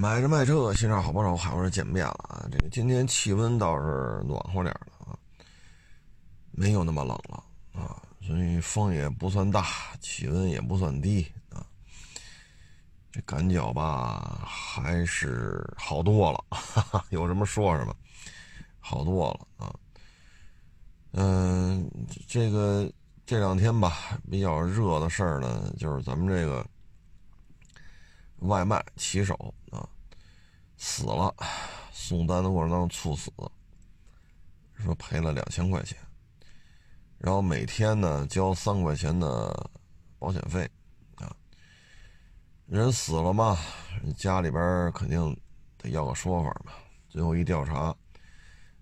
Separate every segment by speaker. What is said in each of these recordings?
Speaker 1: 买着卖车，新上好不少，好不容易见面了啊！这个今天气温倒是暖和点了啊，没有那么冷了啊，所以风也不算大，气温也不算低啊。这感觉吧，还是好多了，哈哈，有什么说什么，好多了啊。嗯，这个这两天吧，比较热的事儿呢，就是咱们这个。外卖骑手啊死了，送单的过程当中猝死，说赔了两千块钱，然后每天呢交三块钱的保险费啊。人死了嘛，家里边肯定得要个说法嘛。最后一调查，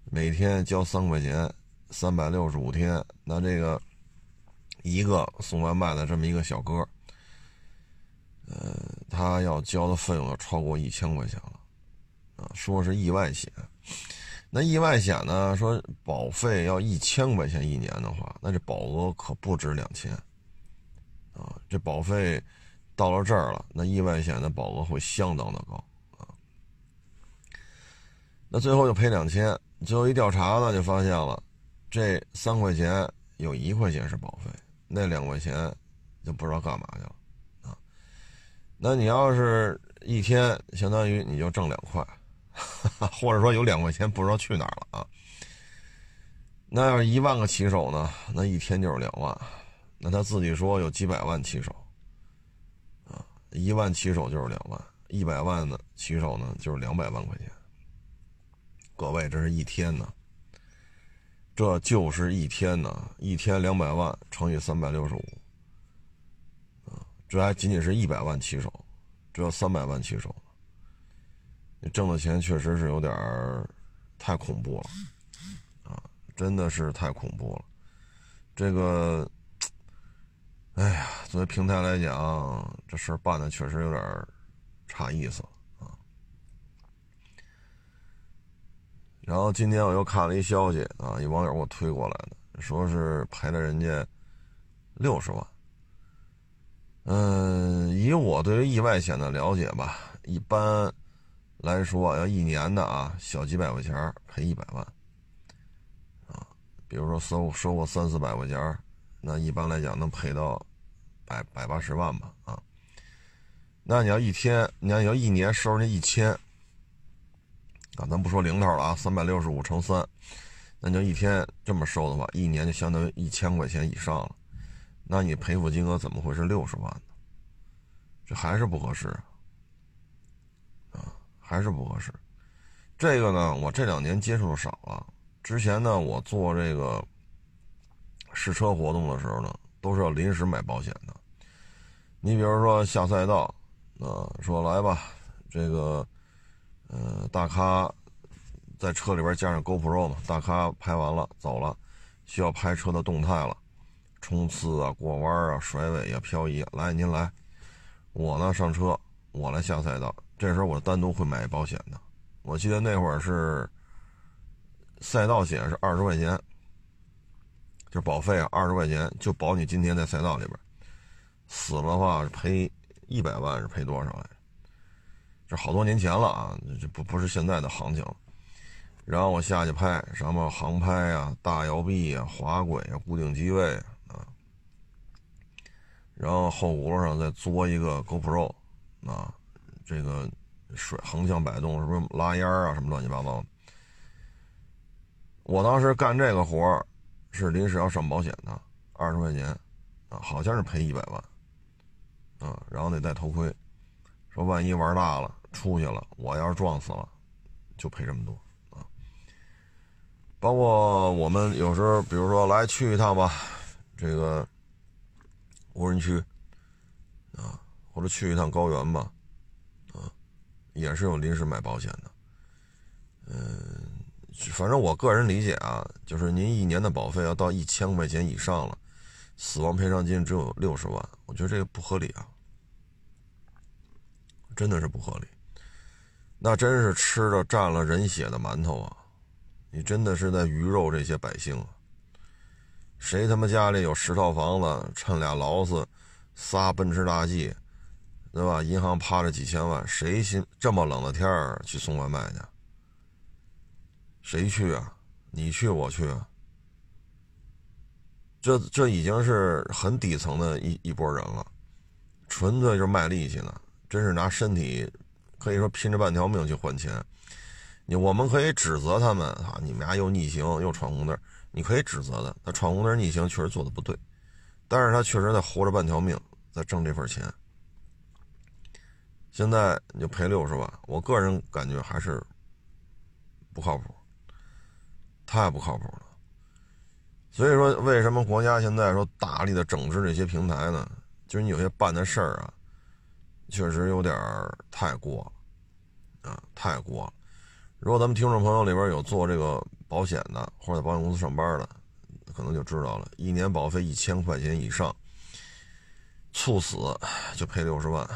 Speaker 1: 每天交三块钱，三百六十五天，那这个一个送外卖的这么一个小哥。呃，他要交的费用要超过一千块钱了，啊，说是意外险，那意外险呢？说保费要一千块钱一年的话，那这保额可不止两千，啊，这保费到了这儿了，那意外险的保额会相当的高啊。那最后就赔两千，最后一调查呢，就发现了，这三块钱有一块钱是保费，那两块钱就不知道干嘛去了。那你要是一天，相当于你就挣两块，或者说有两块钱不知道去哪儿了啊？那要是一万个骑手呢？那一天就是两万，那他自己说有几百万骑手，啊，一万骑手就是两万，一百万的骑手呢就是两百万块钱。各位，这是一天呢，这就是一天呢，一天两百万乘以三百六十五。这还仅仅是一百万骑手，这要三百万骑手，你挣的钱确实是有点太恐怖了，啊，真的是太恐怖了。这个，哎呀，作为平台来讲，这事儿办的确实有点差意思啊。然后今天我又看了一消息啊，一网友给我推过来的，说是赔了人家六十万。嗯，以我对于意外险的了解吧，一般来说要一年的啊，小几百块钱赔一百万，啊，比如说收收过三四百块钱，那一般来讲能赔到百百八十万吧，啊，那你要一天，你要要一年收人家一千，啊，咱不说零头了啊，三百六十五乘三，那就一天这么收的话，一年就相当于一千块钱以上了。那你赔付金额怎么会是六十万呢？这还是不合适啊，还是不合适。这个呢，我这两年接触的少了。之前呢，我做这个试车活动的时候呢，都是要临时买保险的。你比如说下赛道，啊，说来吧，这个，呃，大咖在车里边加上 GoPro 嘛，大咖拍完了走了，需要拍车的动态了。冲刺啊，过弯啊，甩尾啊，漂移，来您来，我呢上车，我来下赛道。这时候我单独会买保险的。我记得那会儿是赛道险是二十块钱，就保费啊二十块钱，就保你今天在赛道里边死了的话赔一百万是赔多少来着？这好多年前了啊，这不不是现在的行情。然后我下去拍什么航拍啊、大摇臂啊、滑轨啊、固定机位。然后后轱辘上再作一个 GoPro，啊，这个甩横向摆动是不是拉烟儿啊什么乱七八糟的？我当时干这个活儿是临时要上保险的，二十块钱，啊，好像是赔一百万，啊，然后得戴头盔，说万一玩大了出去了，我要是撞死了，就赔这么多啊。包括我们有时候，比如说来去一趟吧，这个。无人区，啊，或者去一趟高原吧，啊，也是有临时买保险的，嗯，反正我个人理解啊，就是您一年的保费要到一千块钱以上了，死亡赔偿金只有六十万，我觉得这个不合理啊，真的是不合理，那真是吃了蘸了人血的馒头啊，你真的是在鱼肉这些百姓啊。谁他妈家里有十套房子，趁俩劳斯，仨奔驰大 G，对吧？银行趴着几千万，谁心这么冷的天儿去送外卖去？谁去啊？你去，我去啊？这这已经是很底层的一一波人了，纯粹就是卖力气呢，真是拿身体可以说拼着半条命去换钱。你我们可以指责他们啊，你们家又逆行又闯红灯，你可以指责的，他闯红灯逆行确实做的不对，但是他确实在活着半条命在挣这份钱。现在你就赔六十万，我个人感觉还是不靠谱，太不靠谱了。所以说，为什么国家现在说大力的整治这些平台呢？就是你有些办的事儿啊，确实有点太过了啊，太过了。如果咱们听众朋友里边有做这个保险的，或者在保险公司上班的，可能就知道了，一年保费一千块钱以上，猝死就赔六十万，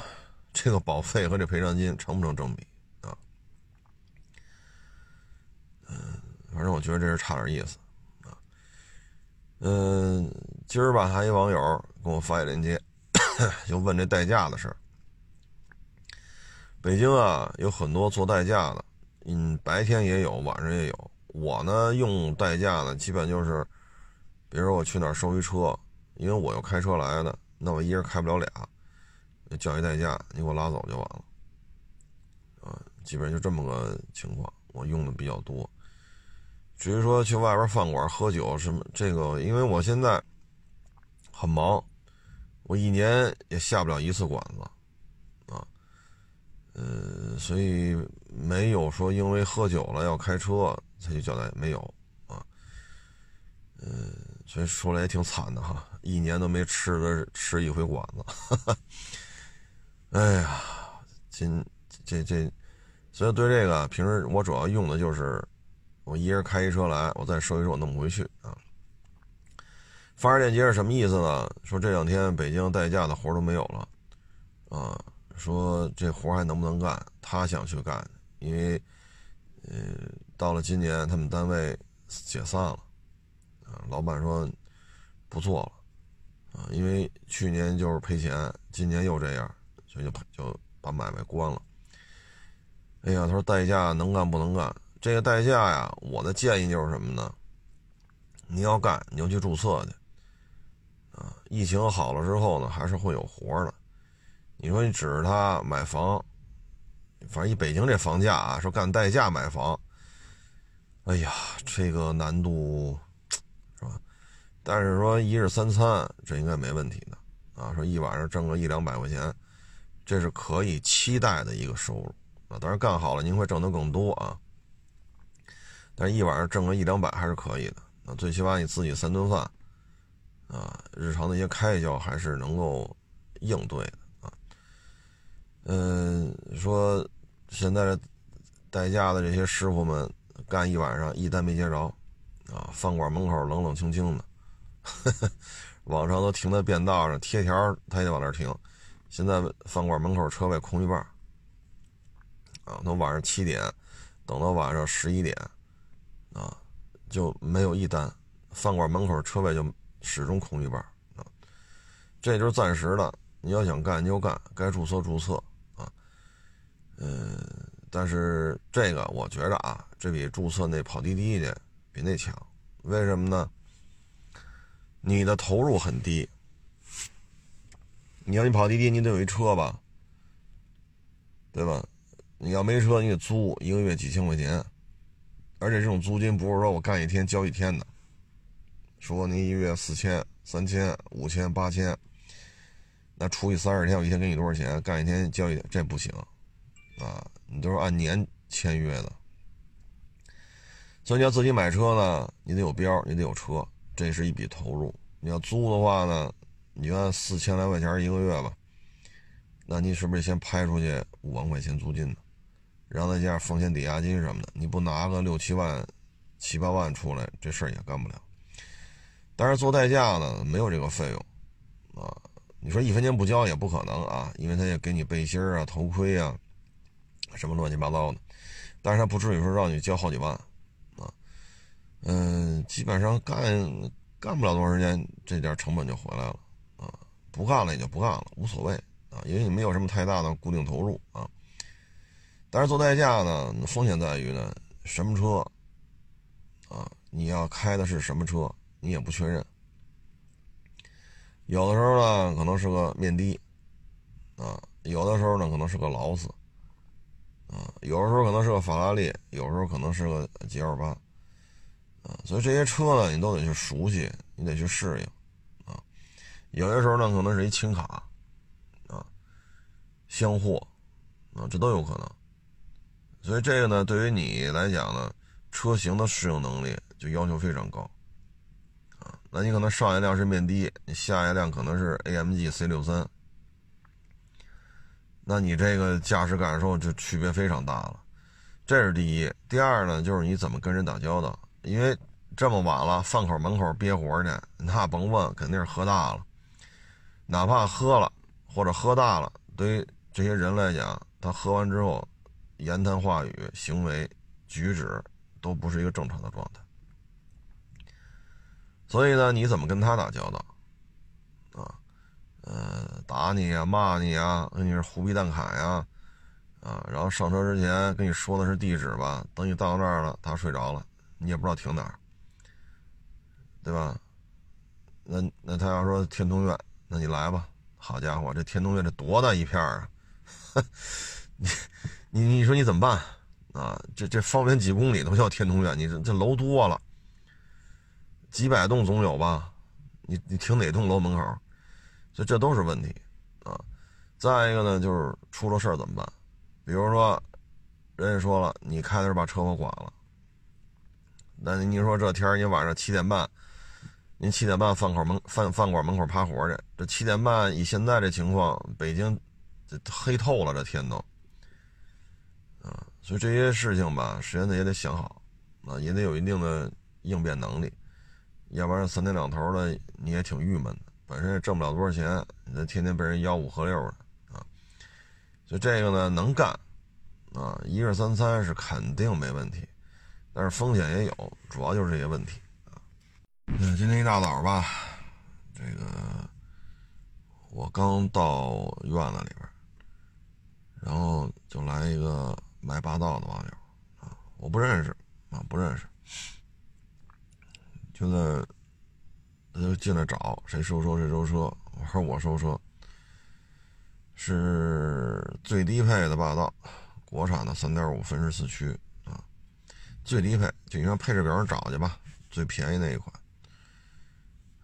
Speaker 1: 这个保费和这赔偿金成不成正比啊？嗯，反正我觉得这是差点意思。嗯，今儿吧，还一网友给我发一链接，就问这代驾的事儿。北京啊，有很多做代驾的，嗯，白天也有，晚上也有。我呢，用代驾呢，基本就是，比如说我去哪儿收一车，因为我又开车来的，那我一人开不了俩，叫一代驾，你给我拉走就完了。啊，基本就这么个情况，我用的比较多。至于说去外边饭馆喝酒什么，这个因为我现在很忙，我一年也下不了一次馆子，啊，呃，所以没有说因为喝酒了要开车才去交代，没有啊，呃，所以说来也挺惨的哈，一年都没吃的吃一回馆子，哈 哈哎呀，今这这，所以对这个平时我主要用的就是。我一人开一车来，我再收一收，我弄不回去啊。发链接是什么意思呢？说这两天北京代驾的活都没有了，啊，说这活还能不能干？他想去干，因为，呃，到了今年他们单位解散了，啊，老板说不做了，啊，因为去年就是赔钱，今年又这样，所以就就把买卖关了。哎呀，他说代驾能干不能干？这个代驾呀，我的建议就是什么呢？你要干，你就去注册去。啊，疫情好了之后呢，还是会有活的。你说你指着他买房，反正以北京这房价啊，说干代驾买房，哎呀，这个难度是吧？但是说一日三餐，这应该没问题的啊。说一晚上挣个一两百块钱，这是可以期待的一个收入啊。当然干好了，您会挣得更多啊。但是一晚上挣个一两百还是可以的，啊，最起码你自己三顿饭，啊，日常的一些开销还是能够应对的。嗯，说现在代驾的这些师傅们干一晚上一单没接着，啊，饭馆门口冷冷清清的，往常都停在便道上贴条，他也往那儿停，现在饭馆门口车位空一半，啊，从晚上七点等到晚上十一点。啊，就没有一单，饭馆门口车位就始终空一半啊，这就是暂时的。你要想干就干，该注册注册。嗯，但是这个我觉着啊，这比注册那跑滴滴的比那强。为什么呢？你的投入很低。你要你跑滴滴，你得有一车吧，对吧？你要没车，你得租一个月几千块钱。而且这种租金不是说我干一天交一天的，说你一月四千、三千、五千、八千，那除以三十天，我一天给你多少钱？干一天交一天，这不行，啊，你都是按年签约的。所以你要自己买车呢，你得有标，你得有车，这是一笔投入。你要租的话呢，你就按四千来块钱一个月吧，那你是不是先拍出去五万块钱租金呢？然后再加上风险抵押金什么的，你不拿个六七万、七八万出来，这事儿也干不了。但是做代驾呢，没有这个费用啊。你说一分钱不交也不可能啊，因为他也给你背心啊、头盔啊，什么乱七八糟的。但是他不至于说让你交好几万啊。嗯，基本上干干不了多长时间，这点成本就回来了啊。不干了也就不干了，无所谓啊，因为你没有什么太大的固定投入啊。但是做代驾呢，风险在于呢，什么车啊，你要开的是什么车，你也不确认。有的时候呢，可能是个面的，啊，有的时候呢，可能是个劳斯，啊，有的时候可能是个法拉利，有时候可能是个 G L 八，啊，所以这些车呢，你都得去熟悉，你得去适应，啊，有些时候呢，可能是一轻卡，啊，箱货，啊，这都有可能。所以这个呢，对于你来讲呢，车型的适应能力就要求非常高。啊那你可能上一辆是面的，你下一辆可能是 AMG C 六三，那你这个驾驶感受就区别非常大了。这是第一，第二呢，就是你怎么跟人打交道。因为这么晚了，饭口门口憋活去，那甭问，肯定是喝大了。哪怕喝了或者喝大了，对于这些人来讲，他喝完之后，言谈话语、行为举止都不是一个正常的状态。所以呢，你怎么跟他打交道？呃，打你呀，骂你呀，跟你是胡逼蛋侃呀，啊，然后上车之前跟你说的是地址吧，等你到那儿了，他睡着了，你也不知道停哪儿，对吧？那那他要说天通苑，那你来吧。好家伙，这天通苑这多大一片啊！你你你说你怎么办啊？这这方圆几公里都叫天通苑，你这这楼多了。几百栋总有吧？你你停哪栋楼门口？所以这都是问题啊。再一个呢，就是出了事儿怎么办？比如说，人家说了，你开的是把车给剐了。那你说这天，你晚上七点半，您七点半饭口门饭饭馆门口趴活去，这七点半以现在这情况，北京这黑透了，这天都啊。所以这些事情吧，时间呢也得想好啊，也得有一定的应变能力。要不然三天两头的你也挺郁闷的，本身也挣不了多少钱，你这天天被人吆五喝六的啊，所以这个呢能干啊，一日三餐是肯定没问题，但是风险也有，主要就是这些问题啊。嗯，今天一大早吧，这个我刚到院子里边，然后就来一个卖霸道的网友啊，我不认识啊，不认识。就在，他就进来找谁收车谁收车，我说我收车，是最低配的霸道，国产的三点五分时四驱啊，最低配就你上配置表上找去吧，最便宜那一款。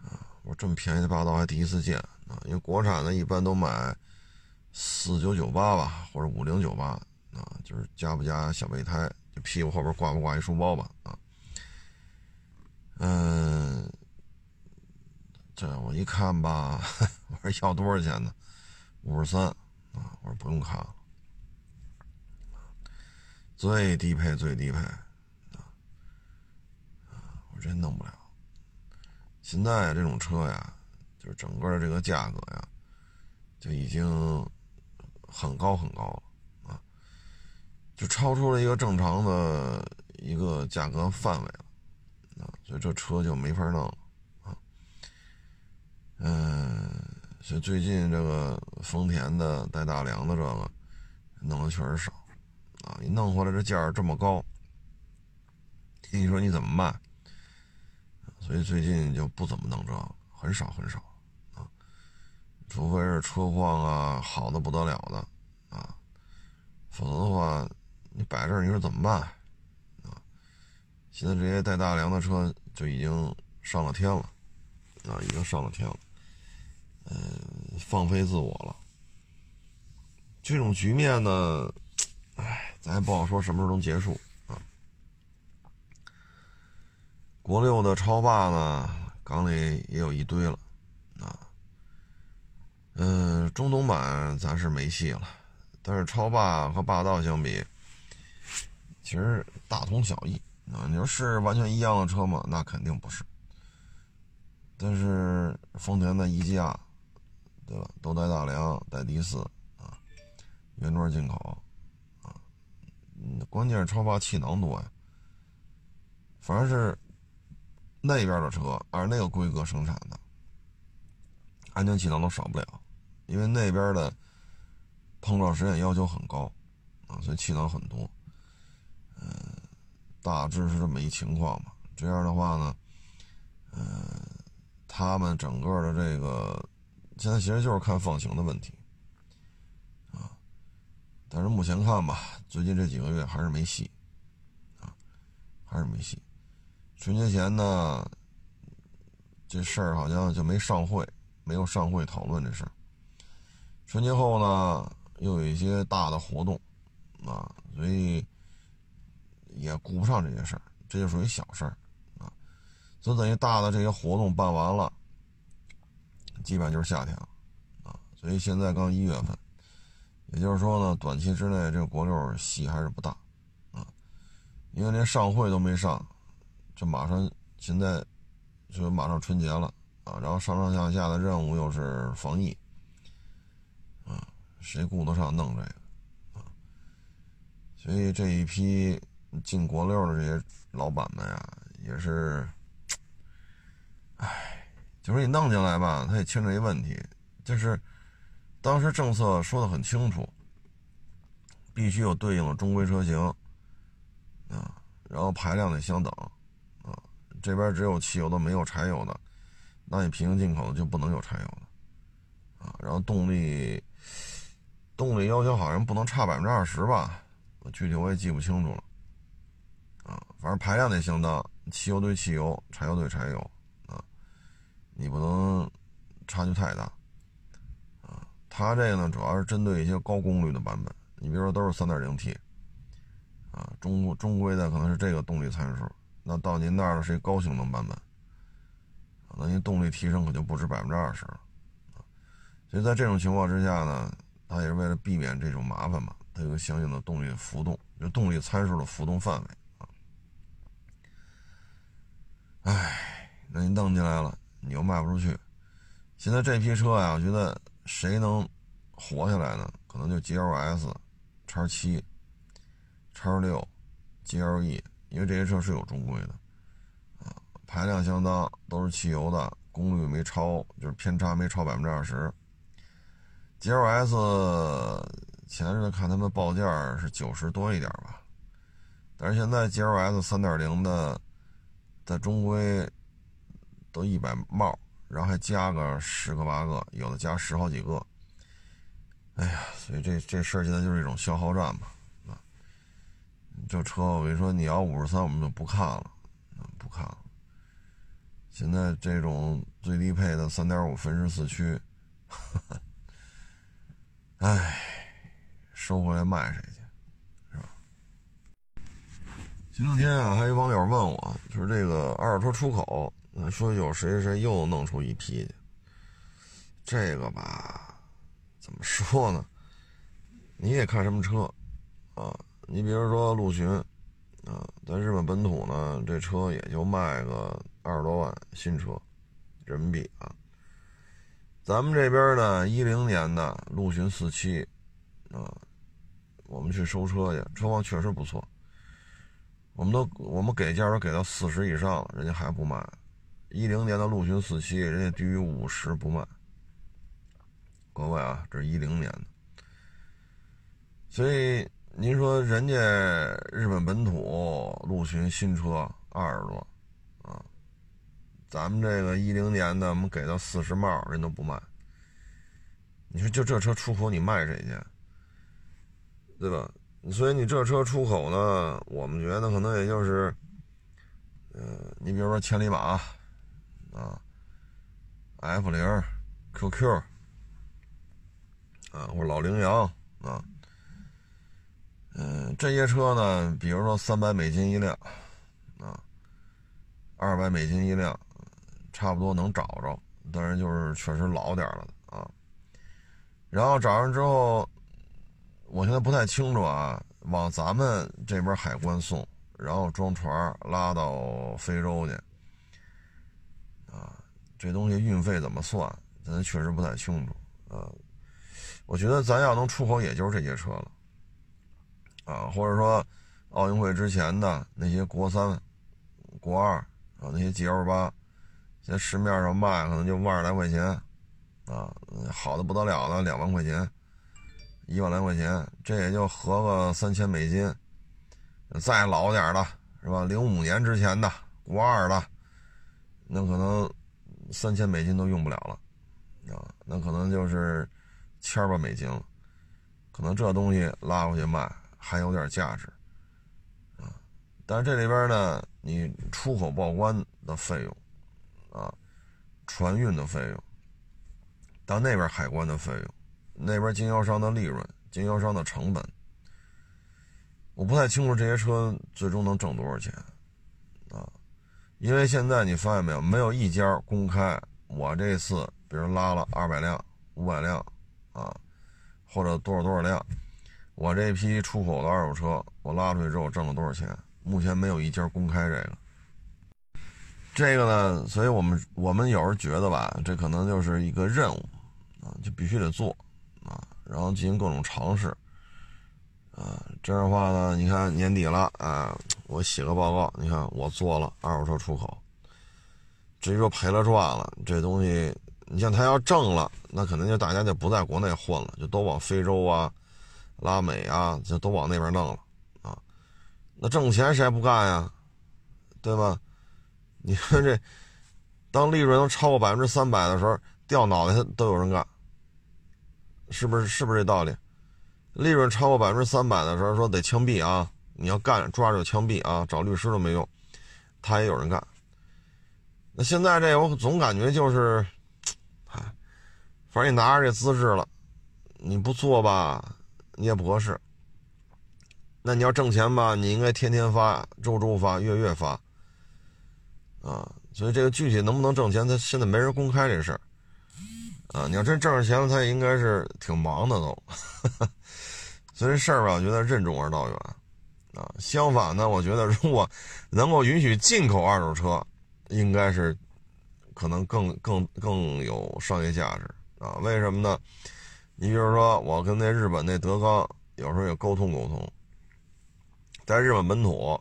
Speaker 1: 啊，我这么便宜的霸道还第一次见啊，因为国产的一般都买四九九八吧，或者五零九八啊，就是加不加小备胎，就屁股后边挂不挂一书包吧啊。嗯，这我一看吧，我说要多少钱呢？五十三啊！我说不用看了，最低配最低配啊！我真弄不了。现在这种车呀，就是整个这个价格呀，就已经很高很高了啊，就超出了一个正常的一个价格范围了。啊，所以这车就没法弄。嗯，所以最近这个丰田的带大梁的这个弄的确实少啊。你弄回来这价这么高，你说你怎么卖？所以最近就不怎么弄这个，很少很少啊。除非是车况啊好的不得了的啊，否则的话，你摆这儿你说怎么卖？现在这些带大梁的车就已经上了天了，啊，已经上了天了，嗯，放飞自我了。这种局面呢，哎，咱也不好说什么时候能结束啊。国六的超霸呢，港里也有一堆了，啊，嗯，中东版咱是没戏了，但是超霸和霸道相比，其实大同小异。啊，你说是完全一样的车吗？那肯定不是。但是丰田的一加，对吧？都带大梁，带低四啊，原装进口啊。嗯，关键是超霸气囊多呀。反正是那边的车，按那个规格生产的，安全气囊都少不了。因为那边的碰撞实验要求很高啊，所以气囊很多。嗯，大致是这么一情况吧。这样的话呢，嗯，他们整个的这个现在其实就是看放行的问题啊。但是目前看吧，最近这几个月还是没戏啊，还是没戏。春节前呢，这事儿好像就没上会，没有上会讨论这事儿。春节后呢，又有一些大的活动，啊，所以也顾不上这些事儿，这就属于小事儿，啊，所以等于大的这些活动办完了，基本上就是夏天了，啊，所以现在刚一月份，也就是说呢，短期之内这个国六戏还是不大，啊，因为连上会都没上，这马上现在就马上春节了，啊，然后上上下下的任务又是防疫。啊谁顾得上弄这个啊？所以这一批进国六的这些老板们呀，也是，唉，就是你弄进来吧，他也牵扯一问题，就是当时政策说的很清楚，必须有对应的中规车型啊，然后排量得相等啊，这边只有汽油的，没有柴油的，那你平行进口的就不能有柴油的啊，然后动力。动力要求好像不能差百分之二十吧，具体我也记不清楚了。啊，反正排量得相当，汽油对汽油，柴油对柴油，你不能差距太大。啊，它这个呢，主要是针对一些高功率的版本，你比如说都是三点零 T，啊，中中规的可能是这个动力参数，那到您那儿的是一高性能版本，那您动力提升可就不止百分之二十了。所以在这种情况之下呢。它也是为了避免这种麻烦嘛，它有个相应的动力浮动，就动力参数的浮动范围啊。哎，那你弄进来了，你又卖不出去。现在这批车呀，我觉得谁能活下来呢？可能就 GLS、叉七、叉六、GLE，因为这些车是有中规的啊，排量相当，都是汽油的，功率没超，就是偏差没超百分之二十。G L S 前日子看他们报价是九十多一点吧，但是现在 G L S 三点零的在中规都一百帽，然后还加个十个八个，有的加十好几个。哎呀，所以这这事儿现在就是一种消耗战嘛，啊，这车我跟你说，你要五十三我们就不看了，不看了。现在这种最低配的三点五分时四驱。唉，收回来卖谁去，是吧？前两天啊，还有网友问我，就是这个二手车出口，说有谁谁又弄出一批去。这个吧，怎么说呢？你也看什么车啊？你比如说陆巡啊，在日本本土呢，这车也就卖个二十多万新车，人民币啊。咱们这边呢，一零年的陆巡四七，啊，我们去收车去，车况确实不错。我们都我们给价都给到四十以上了，人家还不卖。一零年的陆巡四七，人家低于五十不卖。各位啊，这是一零年的，所以您说人家日本本土陆巡新车二十多。啊咱们这个一零年的，我们给到四十帽，人都不卖。你说就这车出口，你卖谁去？对吧？所以你这车出口呢，我们觉得可能也就是，呃，你比如说千里马啊，F 零、QQ 啊，或者老羚羊啊，嗯，这些车呢，比如说三百美金一辆啊，二百美金一辆。差不多能找着，但是就是确实老点了啊。然后找上之后，我现在不太清楚啊，往咱们这边海关送，然后装船拉到非洲去，这东西运费怎么算？咱确实不太清楚啊。我觉得咱要能出口，也就是这些车了，啊，或者说奥运会之前的那些国三、国二啊，那些 G L 八。在市面上卖可能就万来块钱，啊，好的不得了的两万块钱，一万来块钱，这也就合个三千美金。再老点的是吧？零五年之前的国二的，那可能三千美金都用不了了啊，那可能就是千把美金了。可能这东西拉回去卖还有点价值啊，但是这里边呢，你出口报关的费用啊，船运的费用，到那边海关的费用，那边经销商的利润、经销商的成本。我不太清楚这些车最终能挣多少钱，因为现在你发现没有，没有一家公开我这次比如拉了二百辆、五百辆，啊，或者多少多少辆，我这批出口的二手车我拉出去之后挣了多少钱？目前没有一家公开这个。这个呢，所以我们我们有时候觉得吧，这可能就是一个任务，啊，就必须得做，啊，然后进行各种尝试。啊，这样的话呢，你看年底了啊，我写个报告，你看我做了二手车出口。至于说赔了赚了，这东西，你像他要挣了，那可能就大家就不在国内混了，就都往非洲啊、拉美啊，就都往那边弄了啊。那挣钱谁还不干呀？对吧？你说这，当利润能超过百分之三百的时候，掉脑袋都有人干，是不是？是不是这道理？利润超过百分之三百的时候，说得枪毙啊！你要干，抓着就枪毙啊！找律师都没用，他也有人干。那现在这我总感觉就是，哎，反正你拿着这资质了，你不做吧，你也不合适。那你要挣钱吧，你应该天天发、周周发、月月发，啊！所以这个具体能不能挣钱，他现在没人公开这事儿。啊，你要真挣着钱了，他也应该是挺忙的都。所以这事儿吧，我觉得任重而道远，啊，相反呢，我觉得如果能够允许进口二手车，应该是可能更更更有商业价值啊。为什么呢？你比如说，我跟那日本那德钢有时候也沟通沟通，在日本本土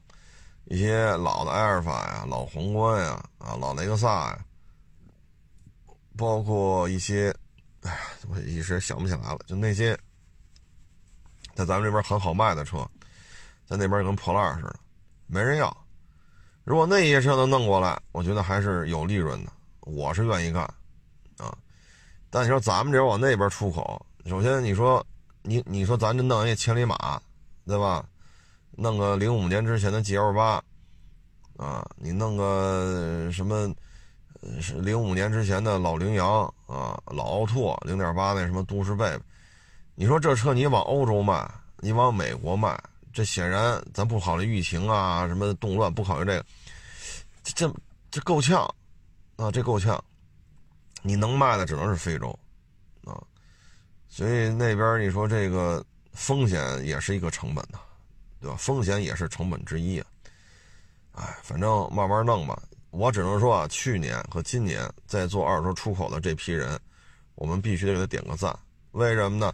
Speaker 1: 一些老的埃尔法呀、老皇冠呀、啊老雷克萨呀。包括一些，哎呀，我一时想不起来了。就那些在咱们这边很好卖的车，在那边跟破烂似的，没人要。如果那些车能弄过来，我觉得还是有利润的，我是愿意干啊。但你说咱们这往那边出口，首先你说你你说咱这弄一千里马，对吧？弄个零五年之前的 G L 八啊，你弄个什么？是零五年之前的老羚羊啊，老奥拓零点八那什么都市贝，你说这车你往欧洲卖，你往美国卖，这显然咱不考虑疫情啊，什么动乱不考虑这个，这这够呛啊，这够呛，你能卖的只能是非洲啊，所以那边你说这个风险也是一个成本呐，对吧？风险也是成本之一啊，哎，反正慢慢弄吧。我只能说啊，去年和今年在做二手车出口的这批人，我们必须得给他点个赞。为什么呢？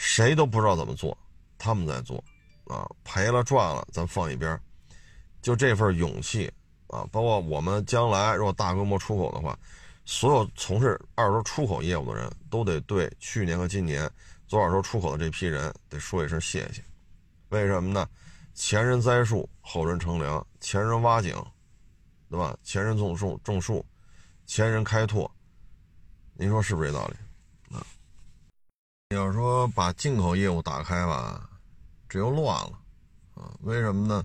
Speaker 1: 谁都不知道怎么做，他们在做，啊，赔了赚了咱放一边，就这份勇气啊。包括我们将来如果大规模出口的话，所有从事二手出口业务的人都得对去年和今年做二手出口的这批人得说一声谢谢。为什么呢？前人栽树，后人乘凉；前人挖井。对吧？前人种树，种树，前人开拓，您说是不是这道理？你，要说把进口业务打开吧，这又乱了，啊，为什么呢？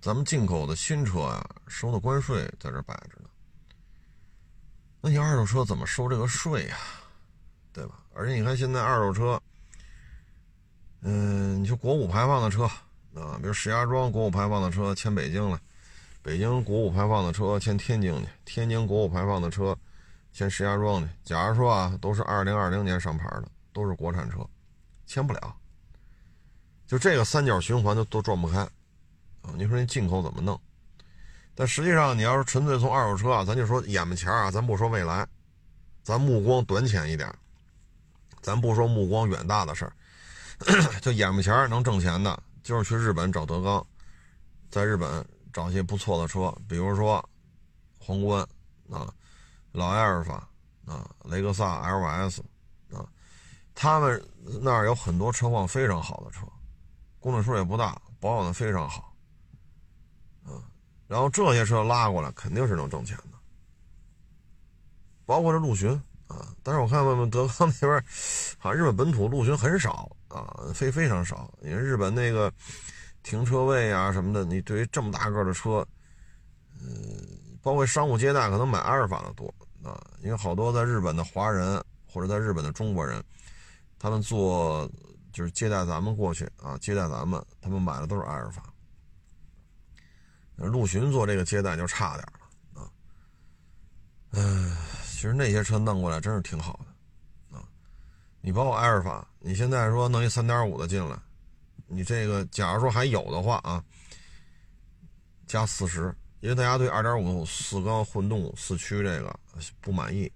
Speaker 1: 咱们进口的新车啊，收的关税在这摆着呢，那你二手车怎么收这个税呀？对吧？而且你看现在二手车，嗯，你说国五排放的车啊，比如石家庄国五排放的车迁北京了。北京国五排放的车迁天津去，天津国五排放的车迁石家庄去。假如说啊，都是二零二零年上牌的，都是国产车，签不了。就这个三角循环都都转不开啊！你说你进口怎么弄？但实际上，你要是纯粹从二手车啊，咱就说眼巴前啊，咱不说未来，咱目光短浅一点，咱不说目光远大的事儿，就眼巴前能挣钱的，就是去日本找德钢，在日本。找些不错的车，比如说皇冠啊、老埃尔法啊、雷克萨 LS，他们那儿有很多车况非常好的车，公里数也不大，保养的非常好，嗯，然后这些车拉过来肯定是能挣钱的，包括这陆巡啊，但是我看我们德康那边，好像日本本土陆巡很少啊，非非常少，因为日本那个停车位啊什么的，你对于这么大个的车，嗯，包括商务接待可能买阿尔法的多啊，因为好多在日本的华人或者在日本的中国人。他们做就是接待咱们过去啊，接待咱们，他们买的都是阿尔法。陆巡做这个接待就差点了啊。嗯，其实那些车弄过来真是挺好的啊。你包括阿尔法，你现在说弄一三点五的进来，你这个假如说还有的话啊，加四十，因为大家对二点五四缸混动四驱这个不满意。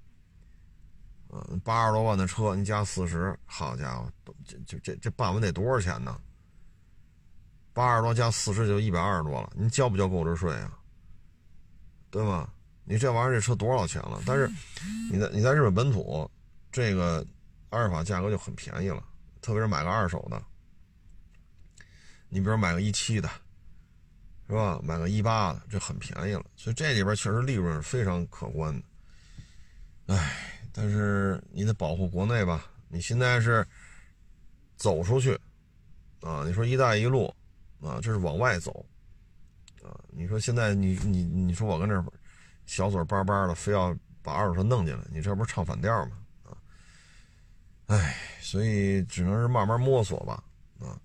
Speaker 1: 八十多万的车，你加四十，好家伙，这这这这办完得多少钱呢？八十多加四十就一百二十多了，你交不交购置税啊？对吗？你这玩意儿这车多少钱了？但是 你在你在日本本土，这个阿尔法价格就很便宜了，特别是买个二手的，你比如买个一七的，是吧？买个一八的，这很便宜了，所以这里边确实利润是非常可观的。唉。但是你得保护国内吧？你现在是走出去啊？你说“一带一路”啊，这是往外走啊？你说现在你你你说我跟这小嘴巴巴的，非要把二手车弄进来，你这不是唱反调吗？啊？哎，所以只能是慢慢摸索吧啊！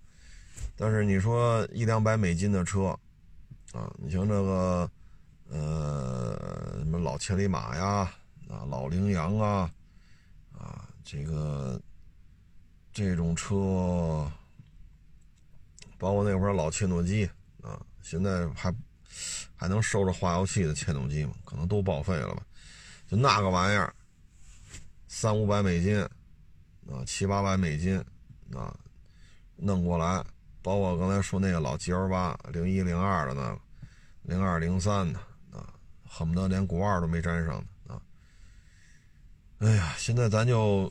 Speaker 1: 但是你说一两百美金的车啊，你像这个呃什么老千里马呀。啊，老羚羊啊，啊，这个这种车，包括那会儿老切诺基啊，现在还还能收着化油器的切诺基吗？可能都报废了吧？就那个玩意儿，三五百美金，啊，七八百美金，啊，弄过来，包括刚才说那个老 G L 八零一零二的那个，零二零三的啊，恨不得连国二都没沾上的。哎呀，现在咱就，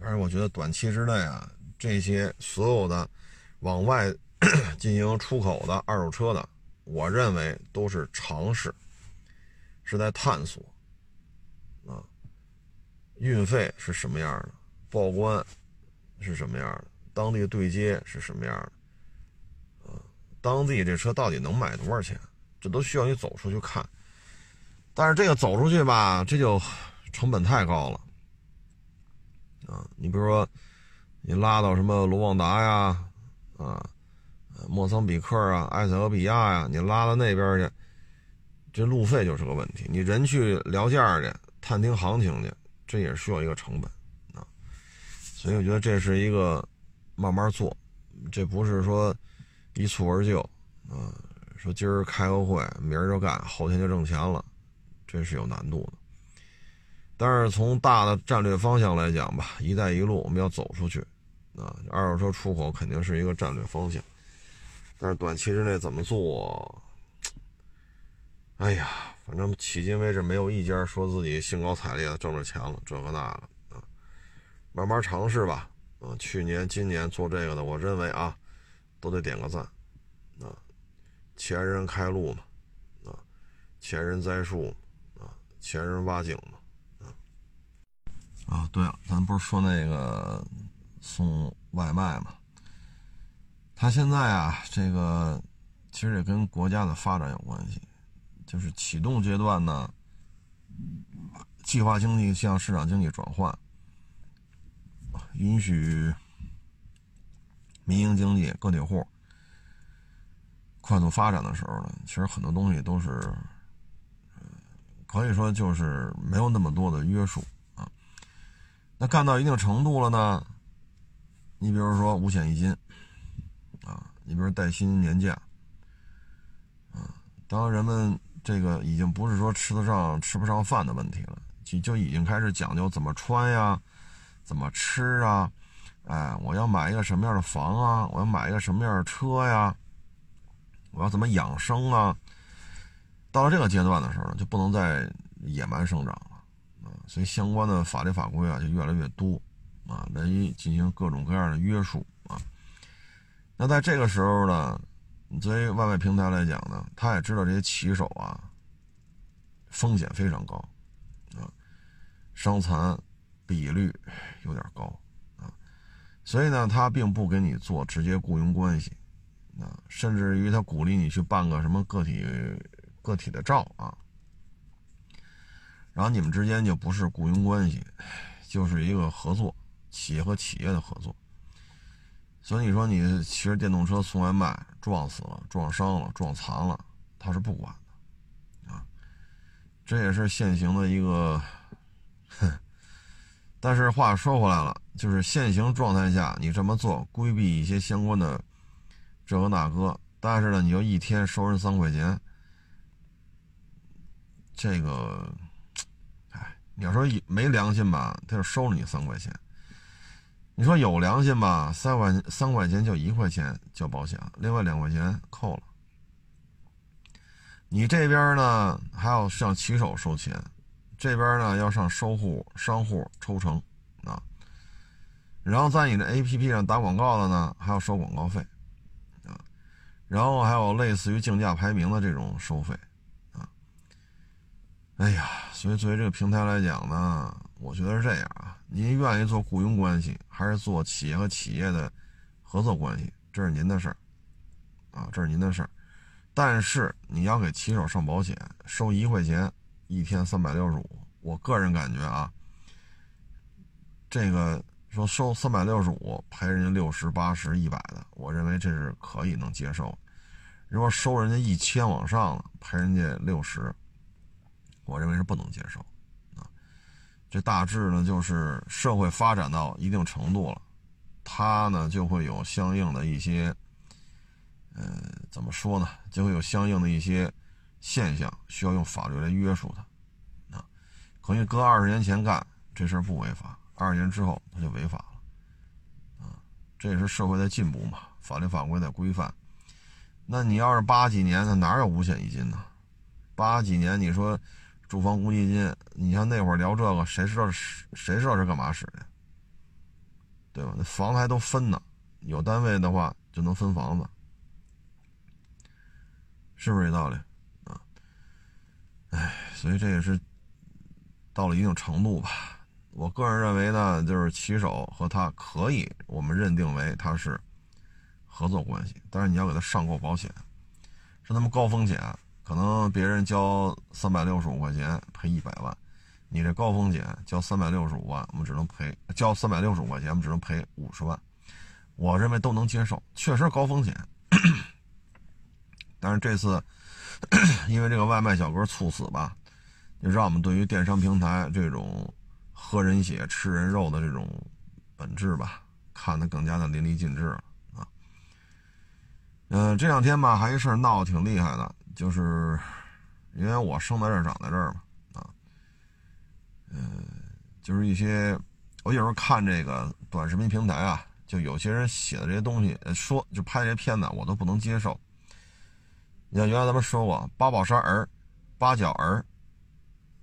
Speaker 1: 反正我觉得短期之内啊，这些所有的往外 进行出口的二手车的，我认为都是尝试，是在探索啊。运费是什么样的？报关是什么样的？当地对接是什么样的？啊，当地这车到底能卖多少钱？这都需要你走出去看。但是这个走出去吧，这就。成本太高了，啊，你比如说，你拉到什么卢旺达呀，啊，莫桑比克啊，埃塞俄比亚呀，你拉到那边去，这路费就是个问题。你人去聊价去，探听行情去，这也需要一个成本啊。所以我觉得这是一个慢慢做，这不是说一蹴而就啊。说今儿开个会，明儿就干，后天就挣钱了，这是有难度的。但是从大的战略方向来讲吧，“一带一路”我们要走出去，啊，二手车出口肯定是一个战略方向。但是短期之内怎么做？哎呀，反正迄今为止没有一家说自己兴高采烈的挣着钱了，这个那个啊，慢慢尝试吧。啊，去年、今年做这个的，我认为啊，都得点个赞。啊，前人开路嘛，啊，前人栽树，啊，前人挖井嘛。啊，对了，咱不是说那个送外卖吗？他现在啊，这个其实也跟国家的发展有关系，就是启动阶段呢，计划经济向市场经济转换，允许民营经济个体户快速发展的时候呢，其实很多东西都是，可以说就是没有那么多的约束。那干到一定程度了呢？你比如说五险一金，啊，你比如带薪年假，啊，当人们这个已经不是说吃得上吃不上饭的问题了，就就已经开始讲究怎么穿呀，怎么吃啊，哎，我要买一个什么样的房啊，我要买一个什么样的车呀，我要怎么养生啊？到了这个阶段的时候，就不能再野蛮生长。所以相关的法律法规啊就越来越多，啊，来进行各种各样的约束啊。那在这个时候呢，作为外卖平台来讲呢，他也知道这些骑手啊，风险非常高啊，伤残比率有点高啊，所以呢，他并不跟你做直接雇佣关系啊，甚至于他鼓励你去办个什么个体个体的照啊。然后你们之间就不是雇佣关系，就是一个合作，企业和企业的合作。所以你说你骑着电动车送外卖，撞死了、撞伤了、撞残了，他是不管的，啊，这也是现行的一个。哼。但是话说回来了，就是现行状态下，你这么做，规避一些相关的这个那个，但是呢，你就一天收人三块钱，这个。你要说没良心吧，他就收了你三块钱。你说有良心吧，三块三块钱就一块钱交保险，另外两块钱扣了。你这边呢还要向骑手收钱，这边呢要上收户商户抽成啊。然后在你的 APP 上打广告的呢还要收广告费啊，然后还有类似于竞价排名的这种收费。哎呀，所以作为这个平台来讲呢，我觉得是这样啊。您愿意做雇佣关系，还是做企业和企业的合作关系，这是您的事儿啊，这是您的事儿。但是你要给骑手上保险，收一块钱一天三百六十五，我个人感觉啊，这个说收三百六十五赔人家六十八十一百的，我认为这是可以能接受。如果收人家一千往上了，赔人家六十。我认为是不能接受，啊，这大致呢就是社会发展到一定程度了，它呢就会有相应的一些，呃，怎么说呢，就会有相应的一些现象需要用法律来约束它，啊，可能搁二十年前干这事儿不违法，二十年之后它就违法了，啊，这也是社会在进步嘛，法律法规在规范，那你要是八几年，那哪有五险一金呢？八几年你说。住房公积金，你像那会儿聊这个，谁知道是谁知道是干嘛使的，对吧？那房子还都分呢，有单位的话就能分房子，是不是这道理啊？哎，所以这也是到了一定程度吧。我个人认为呢，就是骑手和他可以，我们认定为他是合作关系，但是你要给他上够保险，是那么高风险。可能别人交三百六十五块钱赔一百万，你这高风险交三百六十五万，我们只能赔交三百六十五块钱，我们只能赔五十万。我认为都能接受，确实高风险。但是这次 因为这个外卖小哥猝死吧，就让我们对于电商平台这种喝人血、吃人肉的这种本质吧，看得更加的淋漓尽致了啊。嗯，这两天吧，还一事闹得挺厉害的。就是因为我生在这儿长在这儿嘛，啊，嗯，就是一些我有时候看这个短视频平台啊，就有些人写的这些东西，说就拍这些片子，我都不能接受。你像原来咱们说过八宝山儿、八角儿、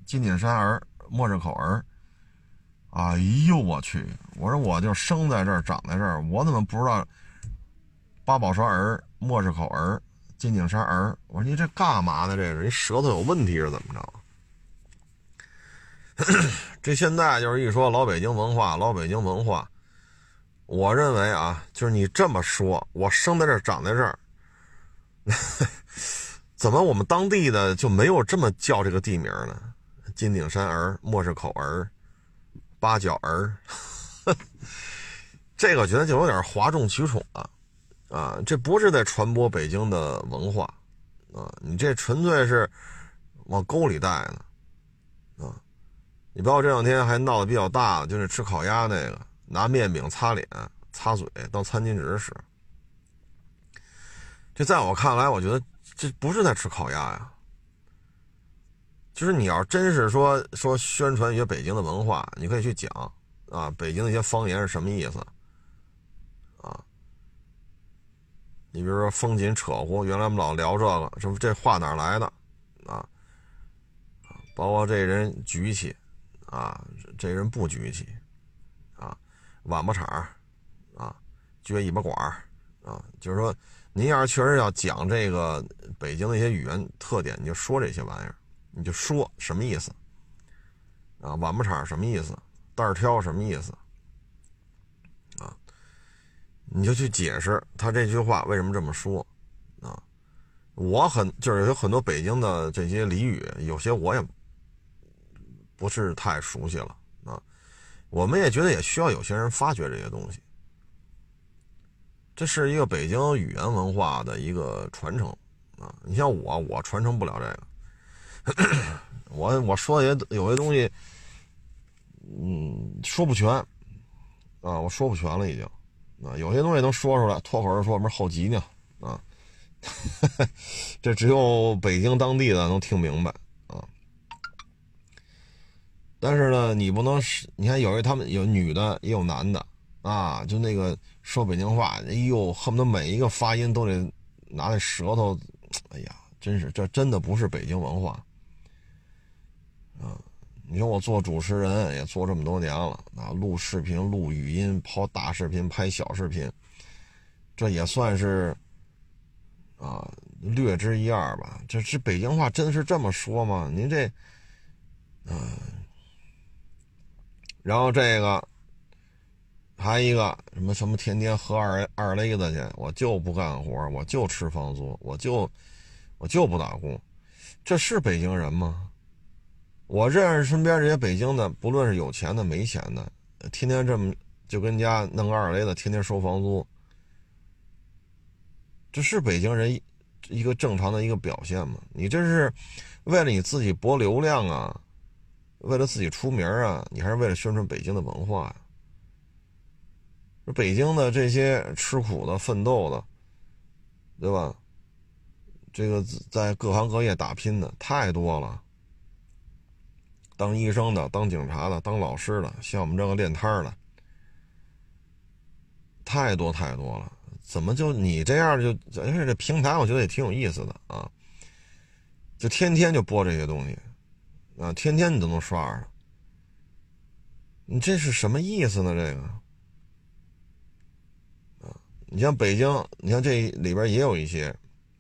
Speaker 1: 金顶山儿、莫日口儿，哎呦我去！我说我就生在这儿长在这儿，我怎么不知道八宝山儿、莫日口儿？金顶山儿，我说你这干嘛呢？这是你舌头有问题是怎么着？这现在就是一说老北京文化，老北京文化，我认为啊，就是你这么说，我生在这儿，长在这儿，怎么我们当地的就没有这么叫这个地名呢？金顶山儿、莫市口儿、八角儿，这个觉得就有点哗众取宠了。啊这不是在传播北京的文化，啊，你这纯粹是往沟里带呢，啊，你包括这两天还闹得比较大，就是吃烤鸭那个，拿面饼擦脸、擦嘴当餐巾纸使，这在我看来，我觉得这不是在吃烤鸭呀，就是你要真是说说宣传一些北京的文化，你可以去讲啊，北京的一些方言是什么意思。啊你比如说风景扯呼，原来我们老聊这个，这这话哪来的啊？包括这人举起啊，这人不举起啊，碗巴铲啊，撅尾巴管啊，就是说，您要是确实要讲这个北京的一些语言特点，你就说这些玩意儿，你就说什么意思啊？碗巴铲什么意思？袋挑什么意思？你就去解释他这句话为什么这么说啊？我很就是有很多北京的这些俚语，有些我也不是太熟悉了啊。我们也觉得也需要有些人发掘这些东西。这是一个北京语言文化的一个传承啊！你像我，我传承不了这个。我我说的也有些东西，嗯，说不全啊，我说不全了已经啊。有些东西能说出来，脱口而出，不是后脊呢啊。这只有北京当地的能听明白啊。但是呢，你不能是，你看有些他们有女的也有男的啊，就那个。说北京话，哎呦，恨不得每一个发音都得拿那舌头，哎呀，真是这真的不是北京文化啊！你说我做主持人也做这么多年了啊，录视频、录语音、抛大视频、拍小视频，这也算是啊略知一二吧。这是北京话，真是这么说吗？您这，嗯，然后这个。还一个什么什么，天天喝二二雷子去，我就不干活，我就吃房租，我就我就不打工，这是北京人吗？我认识身边这些北京的，不论是有钱的没钱的，天天这么就跟家弄个二雷子，天天收房租，这是北京人一个正常的一个表现吗？你这是为了你自己博流量啊，为了自己出名啊，你还是为了宣传北京的文化呀？北京的这些吃苦的、奋斗的，对吧？这个在各行各业打拼的太多了，当医生的、当警察的、当老师的，像我们这个练摊的，太多太多了。怎么就你这样就？而且这平台我觉得也挺有意思的啊，就天天就播这些东西啊，天天你都能刷着。你这是什么意思呢？这个啊？你像北京，你像这里边也有一些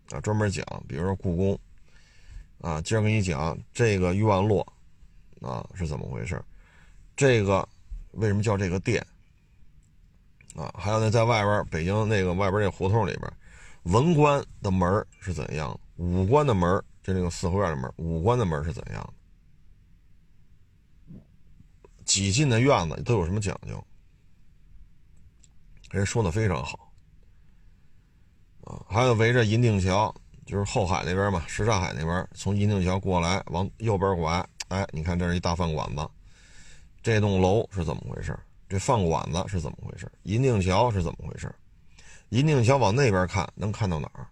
Speaker 1: 啊，专门讲，比如说故宫啊，今儿给你讲这个院落啊是怎么回事，这个为什么叫这个店啊？还有呢，在外边北京那个外边那胡同里边，文官的门是怎样，武官的门就那个四合院的门，武官的门是怎样的？几进的院子都有什么讲究？人说的非常好。啊还有围着银锭桥，就是后海那边嘛，什刹海那边，从银锭桥过来，往右边拐，哎，你看这是一大饭馆子，这栋楼是怎么回事？这饭馆子是怎么回事？银锭桥是怎么回事？银锭桥往那边看能看到哪儿？